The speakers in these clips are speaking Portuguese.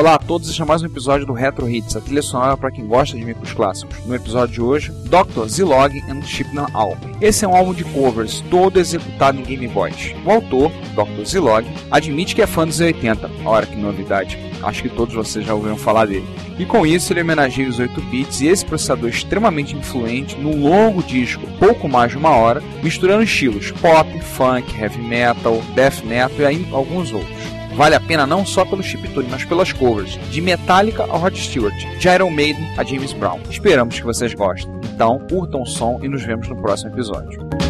Olá a todos, este é mais um episódio do Retro Hits, a trilha sonora para quem gosta de micros clássicos. No episódio de hoje, Dr. Zilog and Shipman Album. Esse é um álbum de covers todo executado em Game Boys. O autor, Dr. Zilog, admite que é fã dos 80. Olha que novidade, acho que todos vocês já ouviram falar dele. E com isso ele homenageia os 8 bits e esse processador extremamente influente num longo disco, pouco mais de uma hora, misturando estilos pop, funk, heavy metal, death metal e alguns outros. Vale a pena não só pelo chiptune, mas pelas covers, de Metallica a Rod Stewart, de Iron Maiden a James Brown. Esperamos que vocês gostem. Então, curtam o som e nos vemos no próximo episódio.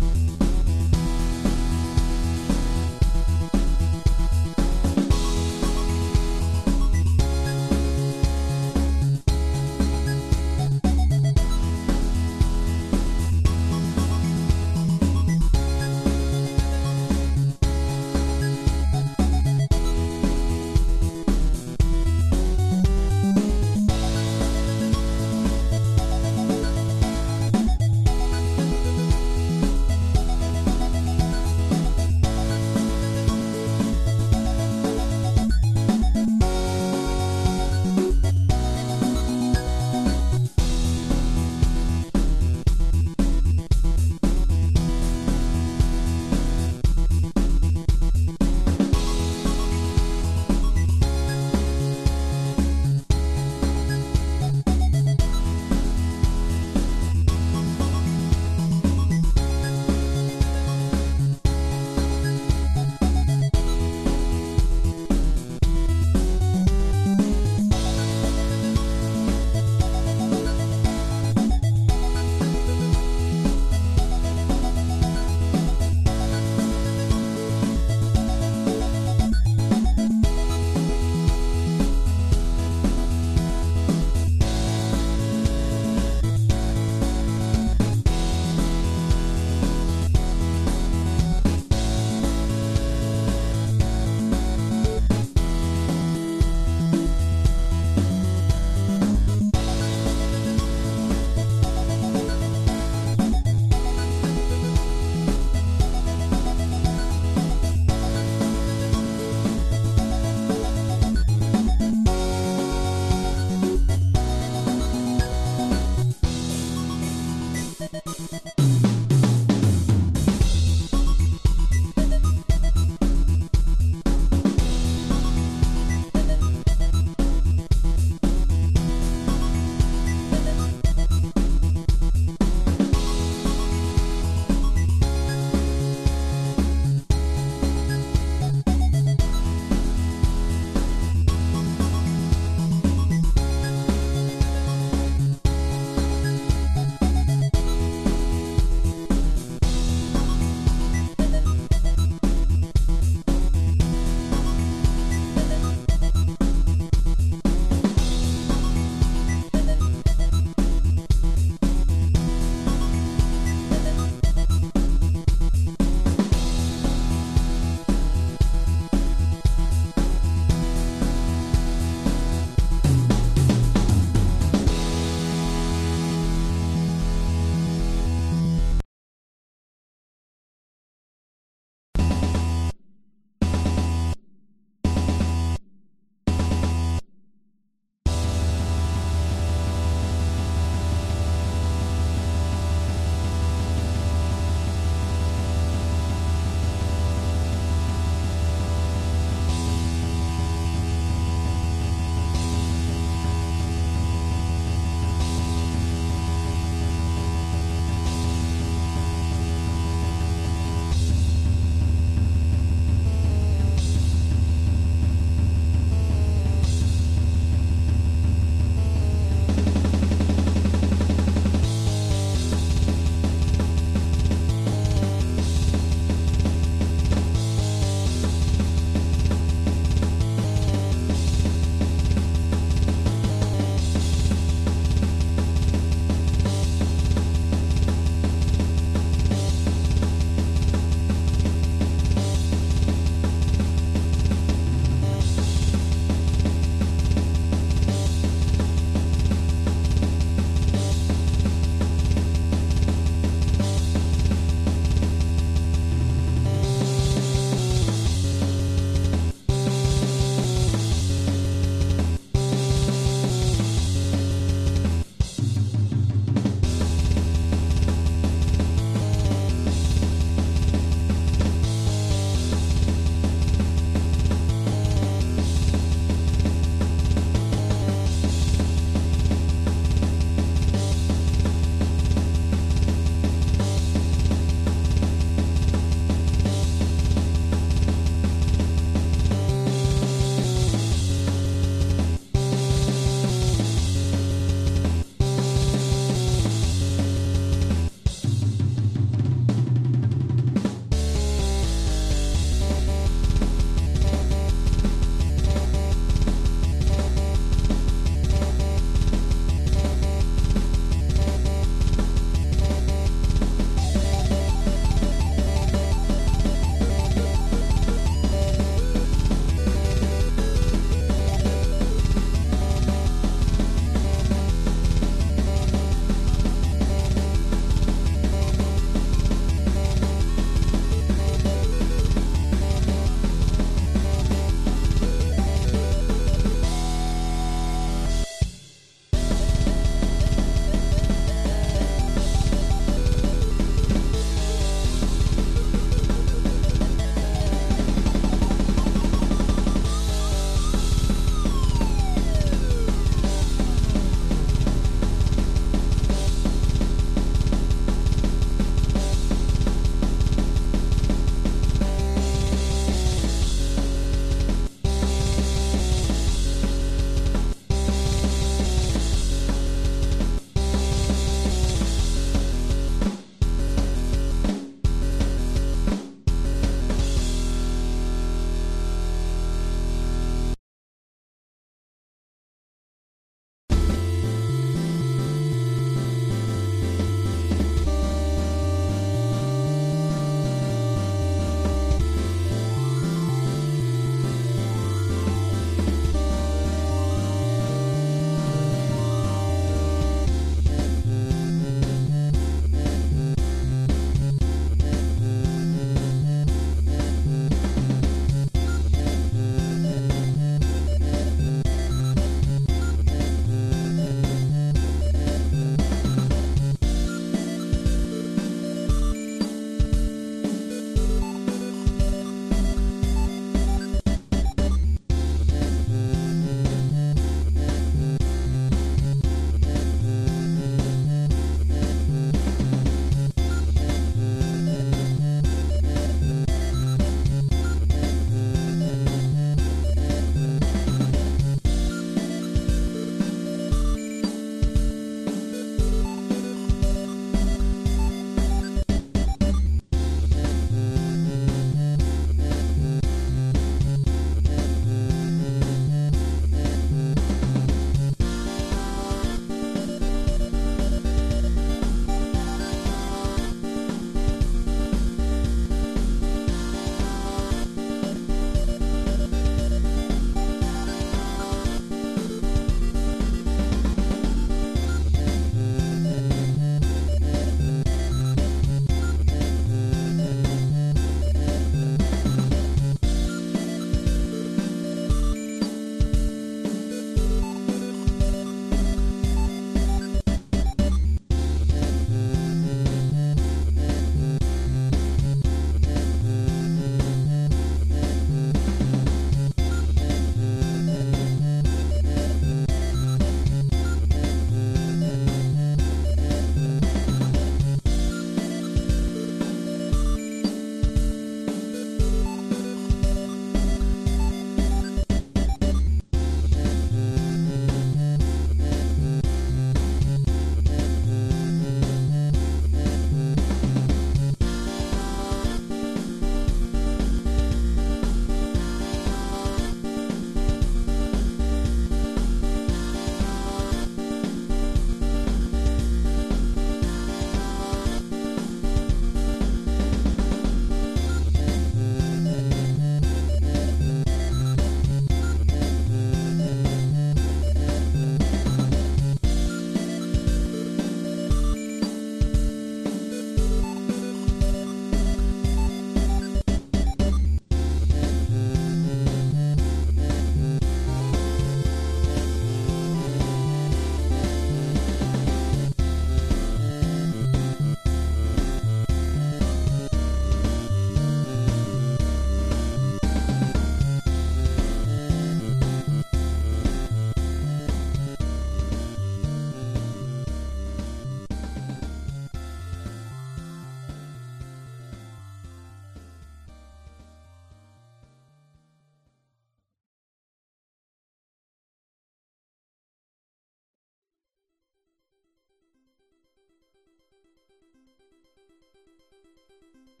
うん。